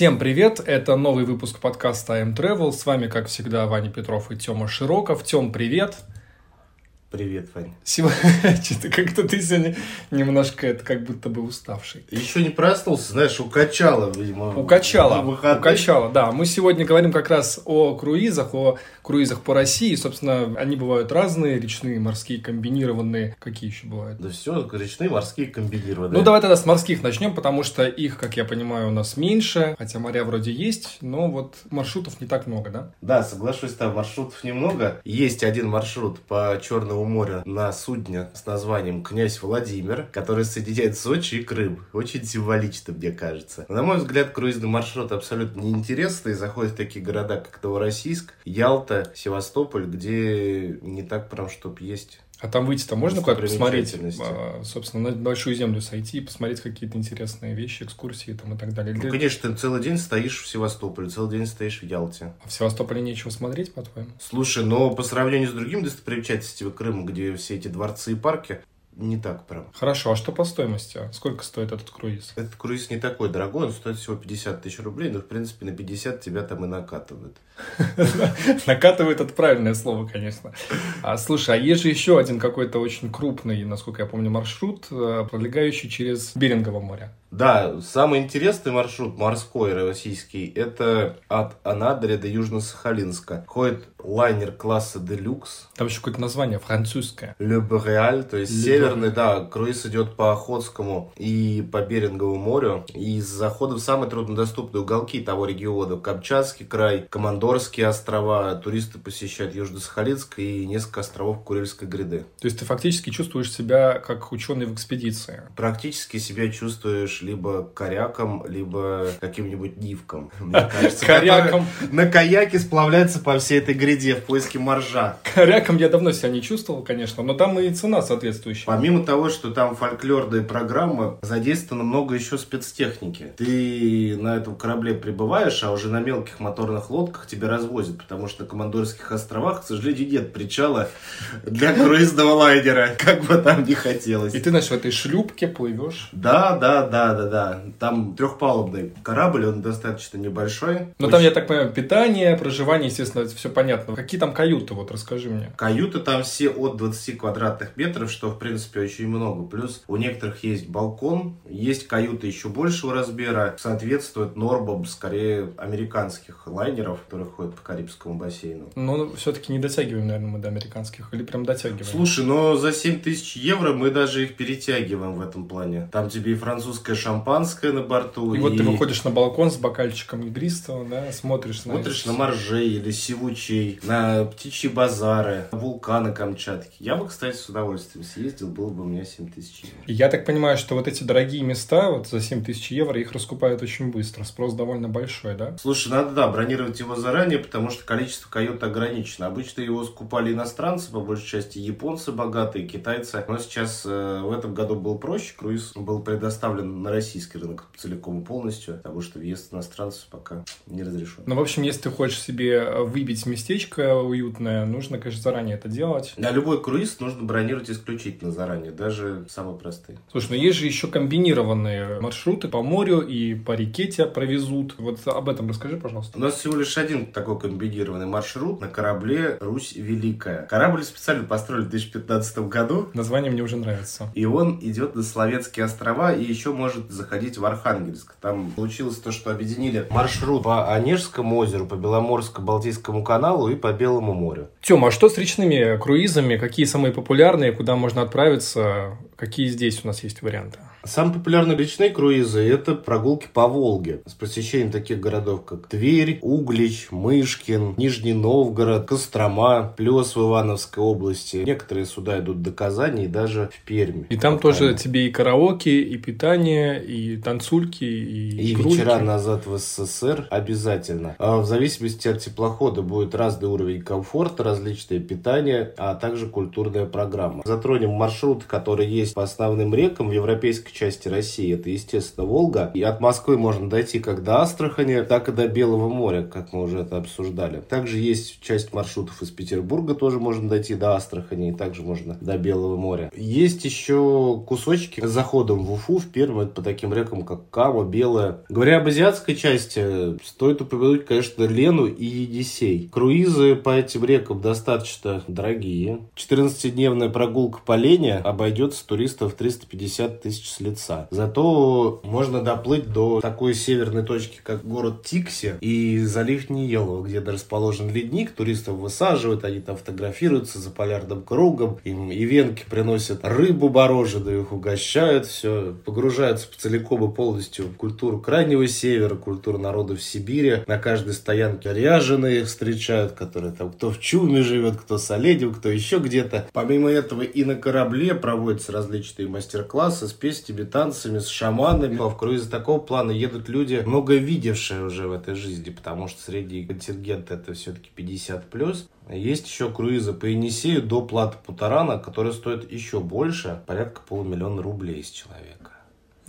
Всем привет! Это новый выпуск подкаста I'm Travel. С вами, как всегда, Ваня Петров и Тёма Широков. Тём, привет! Привет, Вань. Сегодня что-то как-то ты сегодня немножко это как будто бы уставший. Еще не проснулся, знаешь, укачало, видимо. Укачало, укачало, да. Мы сегодня говорим как раз о круизах, о круизах по России. Собственно, они бывают разные, речные, морские, комбинированные. Какие еще бывают? Да все, речные, морские, комбинированные. Ну, давай тогда с морских начнем, потому что их, как я понимаю, у нас меньше. Хотя моря вроде есть, но вот маршрутов не так много, да? Да, соглашусь, там маршрутов немного. Есть один маршрут по Черному Черного моря на судне с названием «Князь Владимир», который соединяет Сочи и Крым. Очень символично, мне кажется. На мой взгляд, круизный маршрут абсолютно неинтересный. Заходит в такие города, как Новороссийск, Ялта, Севастополь, где не так прям, чтоб есть а там выйти-то можно куда-то посмотреть, а, собственно, на большую землю сойти и посмотреть какие-то интересные вещи, экскурсии там и так далее? Ну, конечно, ты целый день стоишь в Севастополе, целый день стоишь в Ялте. А в Севастополе нечего смотреть, по-твоему? Слушай, но по сравнению с другими достопримечательностями Крыма, где все эти дворцы и парки, не так прям. Хорошо, а что по стоимости? Сколько стоит этот круиз? Этот круиз не такой дорогой, он стоит всего 50 тысяч рублей, но, в принципе, на 50 тебя там и накатывают. Накатывает это правильное слово, конечно. А, слушай, а есть же еще один какой-то очень крупный, насколько я помню, маршрут, э, пролегающий через Берингово море. Да, самый интересный маршрут морской российский, это от Анадыря до Южно-Сахалинска. Ходит лайнер класса Делюкс. Там еще какое-то название французское. Le Boreal, то есть Le северный, да, круиз идет по Охотскому и по Берингову морю. И из захода в самые труднодоступные уголки того региона. Камчатский край, Командорские острова. Туристы посещают Южно-Сахалинск и несколько островов Курильской гряды. То есть ты фактически чувствуешь себя как ученый в экспедиции? Практически себя чувствуешь либо коряком, либо каким-нибудь нивком. Коряком. На каяке сплавляется по всей этой гряде в поиске моржа. Коряком я давно себя не чувствовал, конечно, но там и цена соответствующая. Помимо того, что там фольклорные программы, задействовано много еще спецтехники. Ты на этом корабле прибываешь, а уже на мелких моторных лодках тебя развозят, потому что на Командорских островах, к сожалению, нет причала для круизного лайнера, как бы там ни хотелось. И ты, знаешь, в этой шлюпке плывешь. Да, да, да, да, да, Там трехпалубный корабль, он достаточно небольшой. Но очень... там, я так понимаю, питание, проживание, естественно, это все понятно. Какие там каюты, вот расскажи мне. Каюты там все от 20 квадратных метров, что, в принципе, очень много. Плюс у некоторых есть балкон, есть каюты еще большего размера, соответствует нормам, скорее, американских лайнеров, которые ходят по Карибскому бассейну. Но все-таки не дотягиваем, наверное, мы до американских, или прям дотягиваем? Слушай, но за 7 тысяч евро мы даже их перетягиваем в этом плане. Там тебе и французская шампанское на борту. И, и... вот ты выходишь на балкон с бокальчиком игристого, да, смотришь, смотришь на... на моржей или сивучей, на птичьи базары, на вулканы Камчатки. Я бы, кстати, с удовольствием съездил, было бы у меня 7 тысяч евро. Я так понимаю, что вот эти дорогие места, вот за 7 тысяч евро, их раскупают очень быстро. Спрос довольно большой, да? Слушай, надо, да, бронировать его заранее, потому что количество кают ограничено. Обычно его скупали иностранцы, по большей части японцы богатые, китайцы. Но сейчас э, в этом году был проще. Круиз был предоставлен на российский рынок целиком и полностью, потому что въезд иностранцев пока не разрешен. Ну, в общем, если ты хочешь себе выбить местечко уютное, нужно, конечно, заранее это делать. На любой круиз нужно бронировать исключительно заранее, даже самые простые. Слушай, ну есть же еще комбинированные маршруты по морю и по реке тебя провезут. Вот об этом расскажи, пожалуйста. У нас всего лишь один такой комбинированный маршрут на корабле «Русь Великая». Корабль специально построили в 2015 году. Название мне уже нравится. И он идет на Словецкие острова и еще может заходить в Архангельск. Там получилось то, что объединили маршрут по Онежскому озеру, по Беломорско-Балтийскому каналу и по Белому морю. Тёма, а что с речными круизами? Какие самые популярные? Куда можно отправиться? Какие здесь у нас есть варианты? Самые популярные речные круизы – это прогулки по Волге с посещением таких городов, как Тверь, Углич, Мышкин, Нижний Новгород, Кострома, Плес в Ивановской области. Некоторые суда идут до Казани и даже в Пермь. И там тоже тебе и караоке, и питание, и танцульки, и И крульки. вечера назад в СССР обязательно. А в зависимости от теплохода будет разный уровень комфорта, различное питание, а также культурная программа. Затронем маршрут, который есть по основным рекам в Европейской восточной части России, это, естественно, Волга. И от Москвы можно дойти как до Астрахани, так и до Белого моря, как мы уже это обсуждали. Также есть часть маршрутов из Петербурга, тоже можно дойти до Астрахани, и также можно до Белого моря. Есть еще кусочки с заходом в Уфу, в Пермь, по таким рекам, как Кама, Белая. Говоря об азиатской части, стоит упомянуть, конечно, Лену и Енисей. Круизы по этим рекам достаточно дорогие. 14-дневная прогулка по Лене обойдется туристов 350 тысяч лица. Зато можно доплыть до такой северной точки, как город Тикси и залив Ниелова, где расположен ледник. Туристов высаживают, они там фотографируются за полярным кругом. Им и приносят рыбу мороженую, их угощают, все. Погружаются целиком и полностью в культуру Крайнего Севера, культуру народов Сибири. На каждой стоянке ряженые их встречают, которые там кто в чуме живет, кто с оленем, кто еще где-то. Помимо этого и на корабле проводятся различные мастер-классы с песнями, танцами, с шаманами. В круизы такого плана едут люди, много видевшие уже в этой жизни, потому что средний контингент это все-таки 50 плюс. Есть еще круизы по Енисею до платы Путарана, которые стоят еще больше, порядка полумиллиона рублей с человека.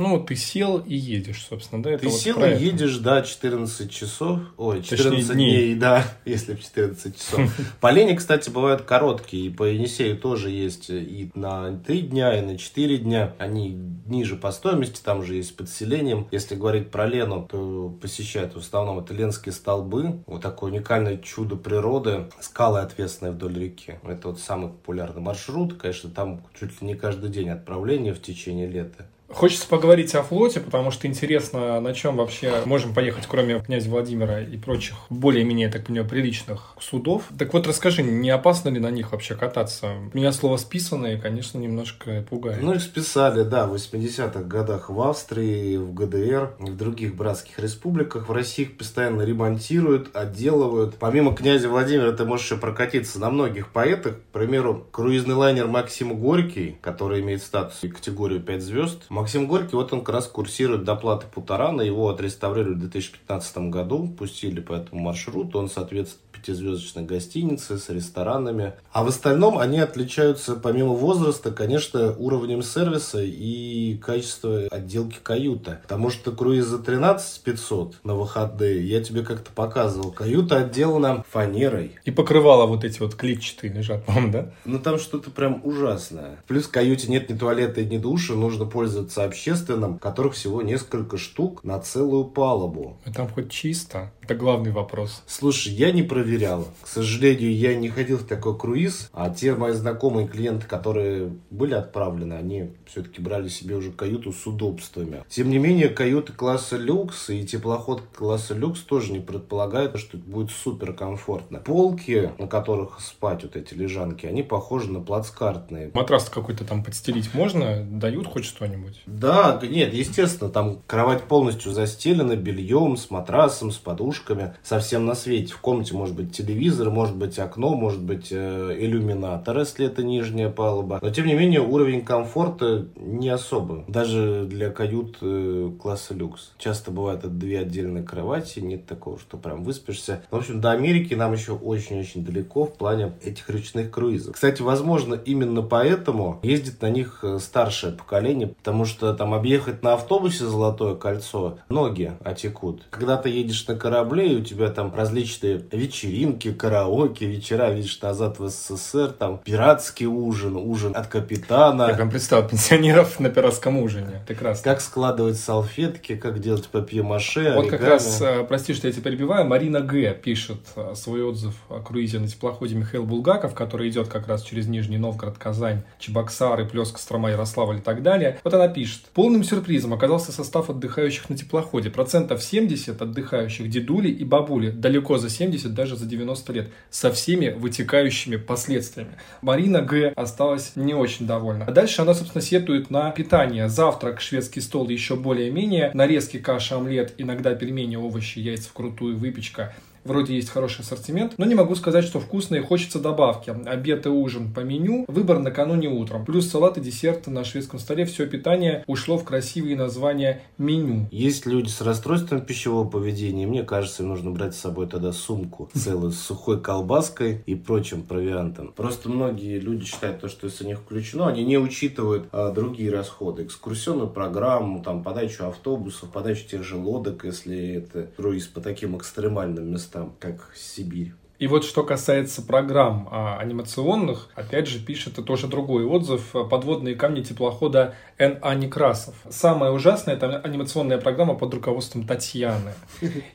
Ну, ты сел и едешь, собственно, да? Это ты вот сел и едешь, да, 14 часов, ой, 14 Точнее, дней. дней, да, если 14 часов. По лени, кстати, бывают короткие, и по Енисею тоже есть и на 3 дня, и на 4 дня. Они ниже по стоимости, там уже есть подселением. Если говорить про Лену, то посещают в основном это Ленские столбы, вот такое уникальное чудо природы, скалы отвесные вдоль реки. Это вот самый популярный маршрут, конечно, там чуть ли не каждый день отправление в течение лета. Хочется поговорить о флоте, потому что интересно, на чем вообще можем поехать, кроме князя Владимира и прочих более-менее, так понимаю, приличных судов. Так вот, расскажи, не опасно ли на них вообще кататься? Меня слово «списанные», конечно, немножко пугает. Ну, их списали, да, в 80-х годах в Австрии, в ГДР в других братских республиках. В России их постоянно ремонтируют, отделывают. Помимо князя Владимира, ты можешь еще прокатиться на многих поэтах. К примеру, круизный лайнер Максим Горький, который имеет статус и категорию 5 звезд, Максим Горький, вот он как раз курсирует доплаты Путарана, его отреставрировали в 2015 году, пустили по этому маршруту, он соответствует пятизвездочной гостиницы с ресторанами. А в остальном они отличаются, помимо возраста, конечно, уровнем сервиса и качества отделки каюты. Потому что круиз за 13 500 на выходные, я тебе как-то показывал, каюта отделана фанерой. И покрывала вот эти вот клетчатые лежат, по да? Ну там что-то прям ужасное. Плюс в каюте нет ни туалета, ни душа, нужно пользоваться общественным, которых всего несколько штук на целую палубу. А там хоть чисто? Это главный вопрос. Слушай, я не проверял. К сожалению, я не ходил в такой круиз, а те мои знакомые клиенты, которые были отправлены, они все-таки брали себе уже каюту с удобствами. Тем не менее, каюты класса люкс и теплоход класса люкс тоже не предполагают, что будет супер комфортно. Полки, на которых спать, вот эти лежанки, они похожи на плацкартные. Матрас какой-то там подстелить можно? Дают хоть что-нибудь? Да, нет, естественно, там кровать полностью застелена бельем, с матрасом, с подушками, совсем на свете. В комнате может быть телевизор, может быть окно, может быть э, иллюминатор, если это нижняя палуба. Но тем не менее уровень комфорта не особо. Даже для кают э, класса люкс. Часто бывает это две отдельные кровати, нет такого, что прям выспишься. В общем, до Америки нам еще очень-очень далеко в плане этих речных круизов. Кстати, возможно, именно поэтому ездит на них э, старшее поколение, потому что там объехать на автобусе Золотое кольцо ноги отекут. Когда ты едешь на корабле, и у тебя там различные вечеринки, караоке, вечера, видишь, назад в СССР, там пиратский ужин, ужин от капитана. Я прям представил пенсионеров на пиратском ужине. Прекрасно. Как складывать салфетки, как делать папье-маше, Вот как раз, э, прости, что я тебя перебиваю, Марина Г. пишет э, свой отзыв о круизе на теплоходе Михаил Булгаков, который идет как раз через Нижний Новгород, Казань, Чебоксары, Плеск, Кострома, Ярославль и так далее. Вот она пишет. Полным сюрпризом оказался состав отдыхающих на теплоходе. Процентов 70 отдыхающих дедули и бабули. Далеко за 70 даже за 90 лет, со всеми вытекающими последствиями. Марина Г. осталась не очень довольна. А дальше она, собственно, сетует на питание. Завтрак, шведский стол еще более-менее, нарезки, каша, омлет, иногда пельмени, овощи, яйца вкрутую, выпечка вроде есть хороший ассортимент, но не могу сказать, что вкусно и хочется добавки. Обед и ужин по меню, выбор накануне утром. Плюс салат и десерты на шведском столе. Все питание ушло в красивые названия меню. Есть люди с расстройством пищевого поведения. Мне кажется, им нужно брать с собой тогда сумку целую с сухой колбаской и прочим провиантом. Просто многие люди считают то, что если них включено, они не учитывают а, другие расходы. Экскурсионную программу, там, подачу автобусов, подачу тех же лодок, если это круиз по таким экстремальным местам, как Сибирь. И вот что касается программ а, анимационных, опять же пишет это тоже другой отзыв. Подводные камни теплохода Н.А. Некрасов. Самое ужасное это анимационная программа под руководством Татьяны.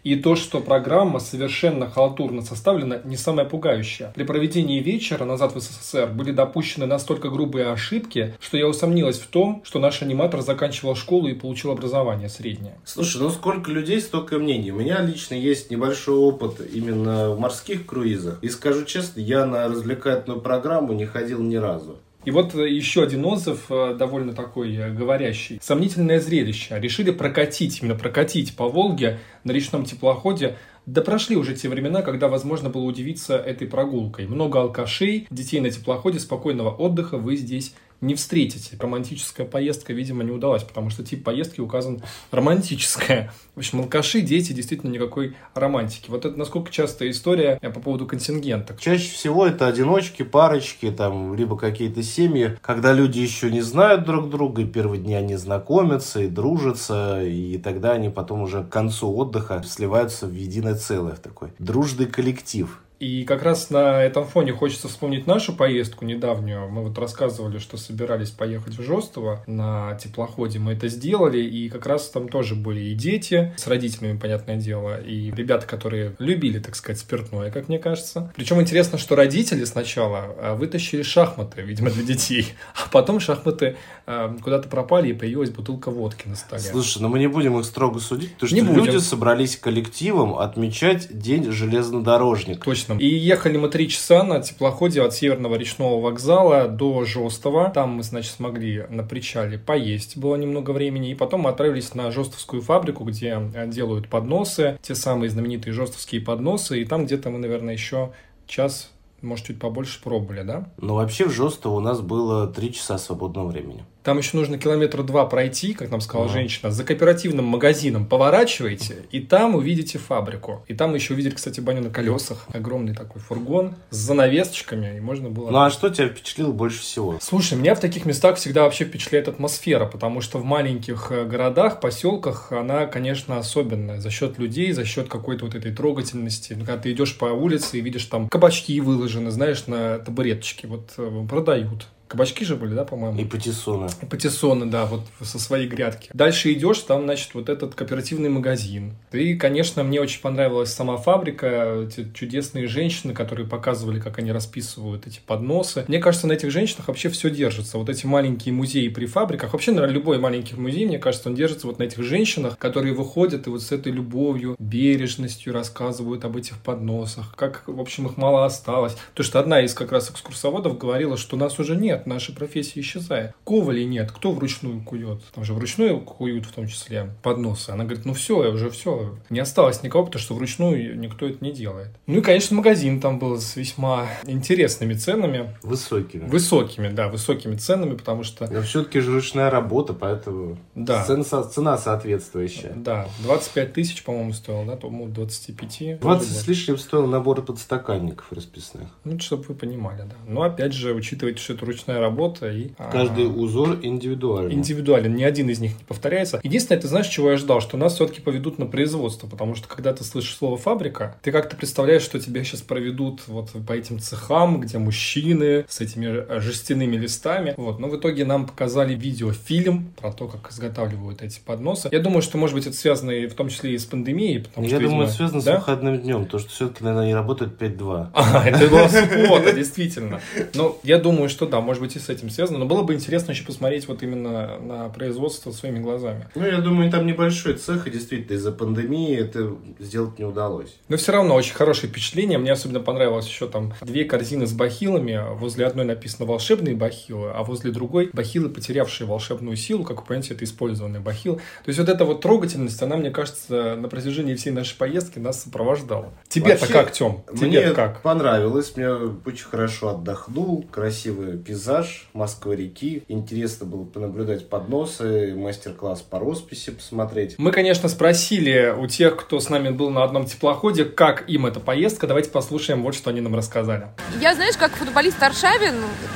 И то, что программа совершенно халтурно составлена, не самое пугающее. При проведении вечера назад в СССР были допущены настолько грубые ошибки, что я усомнилась в том, что наш аниматор заканчивал школу и получил образование среднее. Слушай, ну сколько людей, столько мнений. У меня лично есть небольшой опыт именно в морских круизах. И скажу честно, я на развлекательную программу не ходил ни разу. И вот э, еще один отзыв, э, довольно такой э, говорящий. Сомнительное зрелище. Решили прокатить, именно прокатить по Волге на речном теплоходе да прошли уже те времена, когда возможно было удивиться этой прогулкой. Много алкашей, детей на теплоходе, спокойного отдыха вы здесь не встретите. Романтическая поездка, видимо, не удалась, потому что тип поездки указан романтическая. В общем, алкаши, дети, действительно никакой романтики. Вот это насколько частая история по поводу контингента. Чаще всего это одиночки, парочки, там, либо какие-то семьи, когда люди еще не знают друг друга, и первые дни они знакомятся и дружатся, и тогда они потом уже к концу отдыха сливаются в единое целое, в такой дружный коллектив. И как раз на этом фоне хочется вспомнить нашу поездку недавнюю. Мы вот рассказывали, что собирались поехать в Жостово на теплоходе. Мы это сделали, и как раз там тоже были и дети, с родителями, понятное дело, и ребята, которые любили, так сказать, спиртное, как мне кажется. Причем интересно, что родители сначала а, вытащили шахматы, видимо, для детей, а потом шахматы а, куда-то пропали, и появилась бутылка водки на столе. Слушай, но ну мы не будем их строго судить, потому что не люди будем. собрались коллективом отмечать День железнодорожника. Точно Солнечном. И ехали мы три часа на теплоходе от Северного речного вокзала до Жостова. Там мы, значит, смогли на причале поесть, было немного времени. И потом мы отправились на Жостовскую фабрику, где делают подносы, те самые знаменитые жостовские подносы. И там где-то мы, наверное, еще час может, чуть побольше пробовали, да? Ну, вообще в Жостово у нас было три часа свободного времени. Там еще нужно километра два пройти, как нам сказала ага. женщина, за кооперативным магазином поворачиваете, и там увидите фабрику. И там еще увидели, кстати, баню на колесах. Огромный такой фургон с занавесочками, и можно было... Ну, а что тебя впечатлило больше всего? Слушай, меня в таких местах всегда вообще впечатляет атмосфера, потому что в маленьких э, городах, поселках она, конечно, особенная. За счет людей, за счет какой-то вот этой трогательности. Ну, когда ты идешь по улице и видишь там кабачки выложены, знаешь, на табуреточке, вот э, продают Кабачки же были, да, по-моему? И патиссоны. И патиссоны, да, вот со своей грядки. Дальше идешь, там, значит, вот этот кооперативный магазин. И, конечно, мне очень понравилась сама фабрика, эти чудесные женщины, которые показывали, как они расписывают эти подносы. Мне кажется, на этих женщинах вообще все держится. Вот эти маленькие музеи при фабриках, вообще, наверное, любой маленький музей, мне кажется, он держится вот на этих женщинах, которые выходят и вот с этой любовью, бережностью рассказывают об этих подносах, как, в общем, их мало осталось. То, что одна из как раз экскурсоводов говорила, что нас уже нет, нет, наша профессия исчезает. Ковали нет, кто вручную кует? Там же вручную куют в том числе подносы. Она говорит, ну все, я уже все, не осталось никого, потому что вручную никто это не делает. Ну и, конечно, магазин там был с весьма интересными ценами. Высокими. Высокими, да, высокими ценами, потому что... Но все-таки же ручная работа, поэтому да. цена, цена соответствующая. Да, 25 тысяч, по-моему, стоил, да, по-моему, 25. 20 с лишним стоил набор подстаканников расписных. Ну, чтобы вы понимали, да. Но, опять же, учитывайте, что это ручная ручная работа. И, Каждый а, узор индивидуален. Индивидуален, ни один из них не повторяется. Единственное, ты знаешь, чего я ждал, что нас все-таки поведут на производство, потому что когда ты слышишь слово фабрика, ты как-то представляешь, что тебя сейчас проведут вот по этим цехам, где мужчины с этими жестяными листами. Вот. Но в итоге нам показали видеофильм про то, как изготавливают эти подносы. Я думаю, что, может быть, это связано и в том числе и с пандемией. Потому я что, думаю, видимо, это связано да? с выходным днем, то, что все-таки, наверное, они работают 5-2. А, это была суббота, действительно. Но я думаю, что да, может может быть, и с этим связано. Но было бы интересно еще посмотреть вот именно на производство своими глазами. Ну, я думаю, там небольшой цех, и действительно из-за пандемии это сделать не удалось. Но все равно очень хорошее впечатление. Мне особенно понравилось еще там две корзины с бахилами. Возле одной написано «волшебные бахилы», а возле другой «бахилы, потерявшие волшебную силу». Как вы понимаете, это использованный бахил. То есть вот эта вот трогательность, она, мне кажется, на протяжении всей нашей поездки нас сопровождала. Тебе-то как, Тем? Тебе мне как? понравилось. Мне очень хорошо отдохнул. Красивый пейзаж Москвы-реки. Интересно было понаблюдать подносы, мастер-класс по росписи посмотреть. Мы, конечно, спросили у тех, кто с нами был на одном теплоходе, как им эта поездка. Давайте послушаем вот, что они нам рассказали. Я, знаешь, как футболист Аршавин,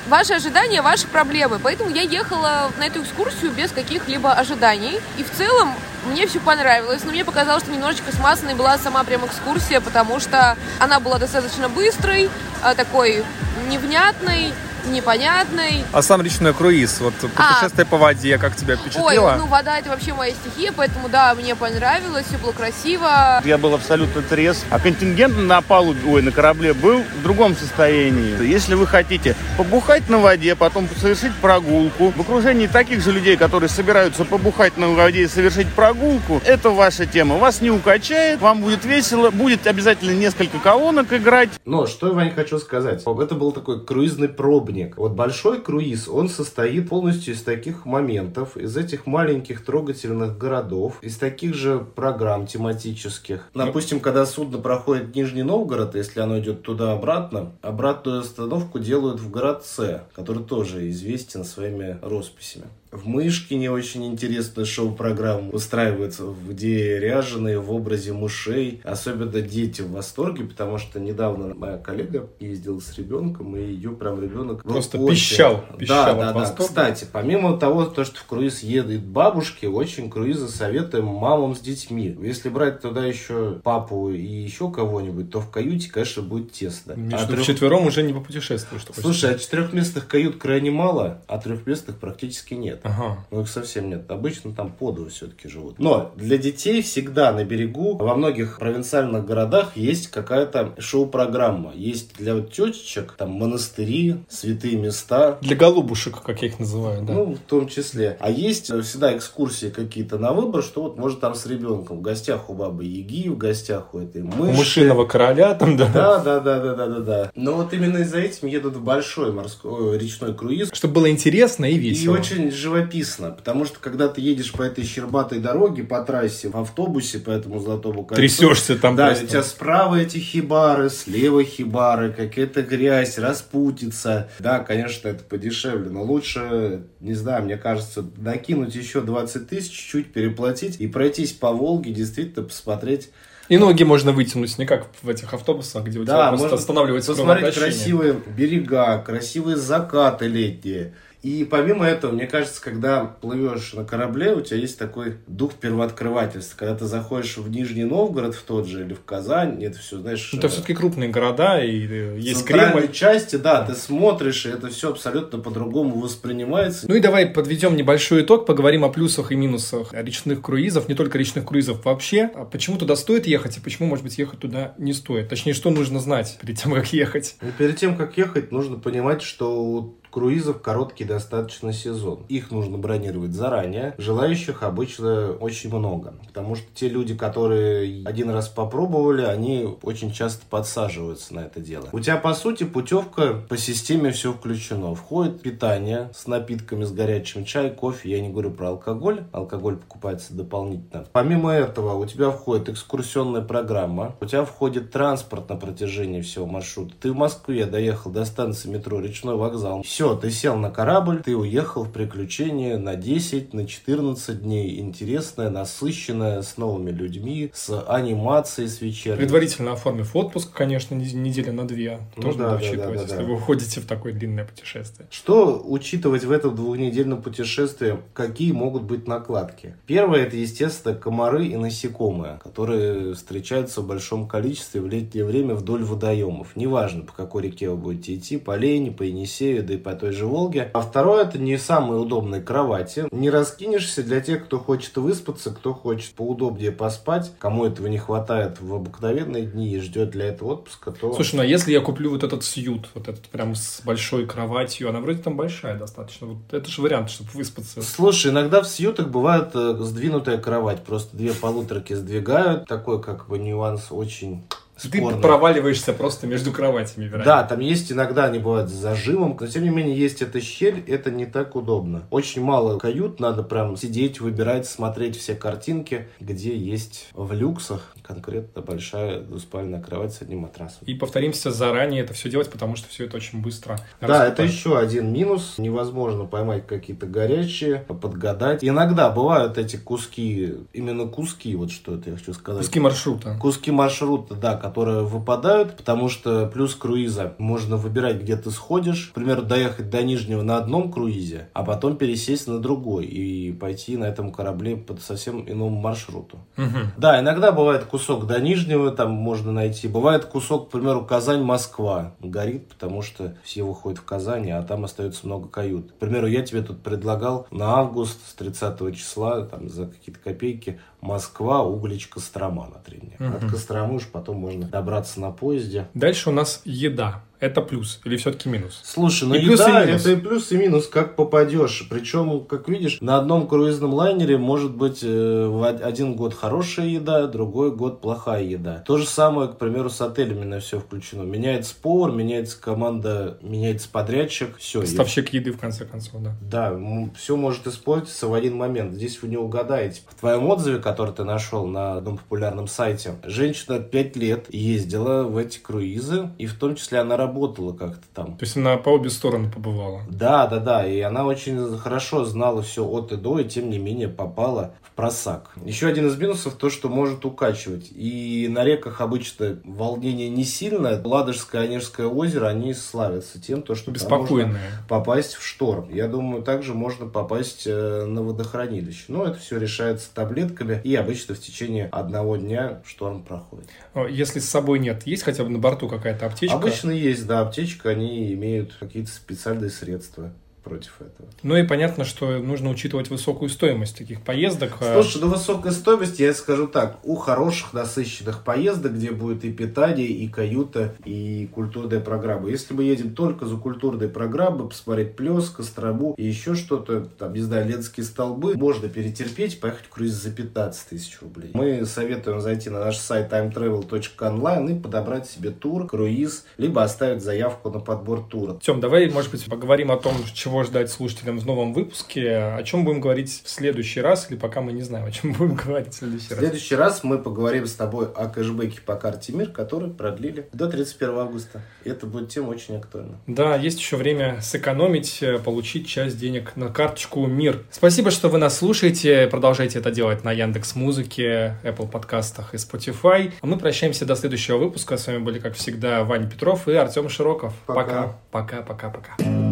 ваши ожидания, ваши проблемы. Поэтому я ехала на эту экскурсию без каких-либо ожиданий. И в целом мне все понравилось, но мне показалось, что немножечко смазанной была сама прям экскурсия, потому что она была достаточно быстрой, а, такой невнятной, непонятной. А сам речной круиз, вот путешествие а, по воде, как тебя впечатлило? Ой, ну вода это вообще моя стихия, поэтому да, мне понравилось, все было красиво. Я был абсолютно трезв, а контингент на палубе, ой, на корабле был в другом состоянии. Если вы хотите побухать на воде, потом совершить прогулку, в окружении таких же людей, которые собираются побухать на воде и совершить прогулку, это ваша тема. Вас не укачает, вам будет весело, будет обязательно несколько колонок играть. Но что я вам хочу сказать, это был такой круизный пробник пробник. Вот большой круиз, он состоит полностью из таких моментов, из этих маленьких трогательных городов, из таких же программ тематических. Допустим, когда судно проходит Нижний Новгород, если оно идет туда-обратно, обратную остановку делают в городце, который тоже известен своими росписями. В Мышкине очень интересная шоу-программа устраивается, где ряженые в образе мышей. Особенно дети в восторге, потому что недавно моя коллега ездила с ребенком, и ее прям ребенок Просто пищал, пищал Да, да, да. Кстати, помимо того, то, что в круиз едут бабушки, очень круизы советуем мамам с детьми. Если брать туда еще папу и еще кого-нибудь, то в каюте, конечно, будет тесно. Между а трех... четвером уже не попутешествуешь. Слушай, а четырехместных кают крайне мало, а трехместных практически нет. Ага. Ну, их совсем нет. Обычно там подвы все-таки живут. Но для детей всегда на берегу, во многих провинциальных городах есть какая-то шоу-программа. Есть для вот тетечек там монастыри, святые места. Для голубушек, как я их называю, да. Ну, в том числе. А есть всегда экскурсии какие-то на выбор, что вот может там с ребенком в гостях у бабы Яги, в гостях у этой мыши. У мышиного короля там, да. Да, да, да, да, да, да, да. Но вот именно из-за этим едут в большой морской речной круиз. Чтобы было интересно и весело. И очень живописно, потому что когда ты едешь по этой щербатой дороге, по трассе, в автобусе по этому Золотому кольцу. Трясешься там Да, просто. у тебя справа эти хибары, слева хибары, какая-то грязь, распутица. Да, конечно, это подешевле, но лучше, не знаю, мне кажется, накинуть еще 20 тысяч, чуть переплатить и пройтись по Волге, действительно посмотреть и ноги можно вытянуть, не как в этих автобусах, где у да, тебя просто останавливается посмотреть красивые берега, красивые закаты летние. И помимо этого, мне кажется, когда плывешь на корабле, у тебя есть такой дух первооткрывательства. Когда ты заходишь в Нижний Новгород в тот же или в Казань, это все, знаешь... Это все-таки крупные города, и э, есть Кремль. части, да, ты смотришь, и это все абсолютно по-другому воспринимается. Ну и давай подведем небольшой итог, поговорим о плюсах и минусах речных круизов, не только речных круизов вообще. А почему туда стоит ехать, и почему, может быть, ехать туда не стоит? Точнее, что нужно знать перед тем, как ехать? И перед тем, как ехать, нужно понимать, что круизов короткий достаточно сезон. Их нужно бронировать заранее. Желающих обычно очень много. Потому что те люди, которые один раз попробовали, они очень часто подсаживаются на это дело. У тебя, по сути, путевка по системе все включено. Входит питание с напитками, с горячим чай, кофе. Я не говорю про алкоголь. Алкоголь покупается дополнительно. Помимо этого, у тебя входит экскурсионная программа. У тебя входит транспорт на протяжении всего маршрута. Ты в Москве доехал до станции метро Речной вокзал. Все, ты сел на корабль, ты уехал в приключения на 10, на 14 дней. Интересное, насыщенное, с новыми людьми, с анимацией, с вечерней. Предварительно оформив отпуск, конечно, неделя на две. Ну, тоже да, надо да, учитывать, да, да, если да. вы уходите в такое длинное путешествие. Что учитывать в этом двухнедельном путешествии? Какие могут быть накладки? Первое, это, естественно, комары и насекомые, которые встречаются в большом количестве в летнее время вдоль водоемов. Неважно, по какой реке вы будете идти, по Лени, по Енисею, да и по по той же Волге. А второе, это не самые удобные кровати. Не раскинешься для тех, кто хочет выспаться, кто хочет поудобнее поспать, кому этого не хватает в обыкновенные дни и ждет для этого отпуска, то... Слушай, ну а если я куплю вот этот сьют, вот этот прям с большой кроватью, она вроде там большая достаточно. Вот это же вариант, чтобы выспаться. Слушай, иногда в сьютах бывает э, сдвинутая кровать. Просто две полуторки сдвигают. Такой как бы нюанс очень спорный. Ты проваливаешься просто между кроватями, вероятно. Да, там есть иногда они бывают с зажимом, но тем не менее есть эта щель, это не так удобно. Очень мало кают, надо прям сидеть, выбирать, смотреть все картинки, где есть в люксах конкретно большая двуспальная кровать с одним матрасом. И повторимся заранее это все делать, потому что все это очень быстро. Да, это еще один минус. Невозможно поймать какие-то горячие, подгадать. Иногда бывают эти куски, именно куски, вот что это я хочу сказать. Куски маршрута. Куски маршрута, да, которые выпадают, потому что плюс круиза можно выбирать, где ты сходишь. К примеру, доехать до Нижнего на одном круизе, а потом пересесть на другой и пойти на этом корабле по совсем иному маршруту. Угу. Да, иногда бывает кусок до Нижнего там можно найти. Бывает кусок, к примеру, Казань-Москва горит, потому что все выходят в Казань, а там остается много кают. К примеру, я тебе тут предлагал на август с 30 числа там за какие-то копейки Москва, Углич, Кострома на три дня. Угу. От Костромы уж потом можно добраться на поезде. Дальше у нас еда это плюс или все-таки минус? Слушай, ну и еда и это и плюс, и минус, как попадешь. Причем, как видишь, на одном круизном лайнере может быть э, один год хорошая еда, другой год плохая еда. То же самое, к примеру, с отелями на все включено. Меняется повар, меняется команда, меняется подрядчик, все. Поставщик и... еды, в конце концов, да. Да, все может испортиться в один момент. Здесь вы не угадаете. В твоем отзыве, который ты нашел на одном популярном сайте, женщина 5 лет ездила в эти круизы, и в том числе она работала работала как-то там. То есть она по обе стороны побывала? Да, да, да. И она очень хорошо знала все от и до, и тем не менее попала в просак. Еще один из минусов то, что может укачивать. И на реках обычно волнение не сильное. Ладожское, Онежское озеро, они славятся тем, то, что Беспокойные. попасть в шторм. Я думаю, также можно попасть э, на водохранилище. Но это все решается таблетками, и обычно в течение одного дня шторм проходит. Если с собой нет, есть хотя бы на борту какая-то аптечка? Обычно есть, да, аптечка, они имеют какие-то специальные средства против этого. Ну и понятно, что нужно учитывать высокую стоимость таких поездок. Слушай, ну высокая стоимость, я скажу так, у хороших насыщенных поездок, где будет и питание, и каюта, и культурная программа. Если мы едем только за культурной программой, посмотреть Плес, Кострому и еще что-то, там, не знаю, Ленские столбы, можно перетерпеть, поехать в круиз за 15 тысяч рублей. Мы советуем зайти на наш сайт timetravel.online и подобрать себе тур, круиз, либо оставить заявку на подбор тура. Тем, давай, может быть, поговорим о том, чего чего ждать слушателям в новом выпуске. О чем будем говорить в следующий раз, или пока мы не знаем, о чем будем говорить в следующий раз. В следующий раз мы поговорим с тобой о кэшбэке по карте МИР, который продлили до 31 августа. И это будет тема очень актуальна. Да, есть еще время сэкономить, э, получить часть денег на карточку МИР. Спасибо, что вы нас слушаете. Продолжайте это делать на Яндекс Музыке, Apple подкастах и Spotify. А мы прощаемся до следующего выпуска. С вами были, как всегда, Ваня Петров и Артем Широков. Пока. Пока, пока, пока. пока.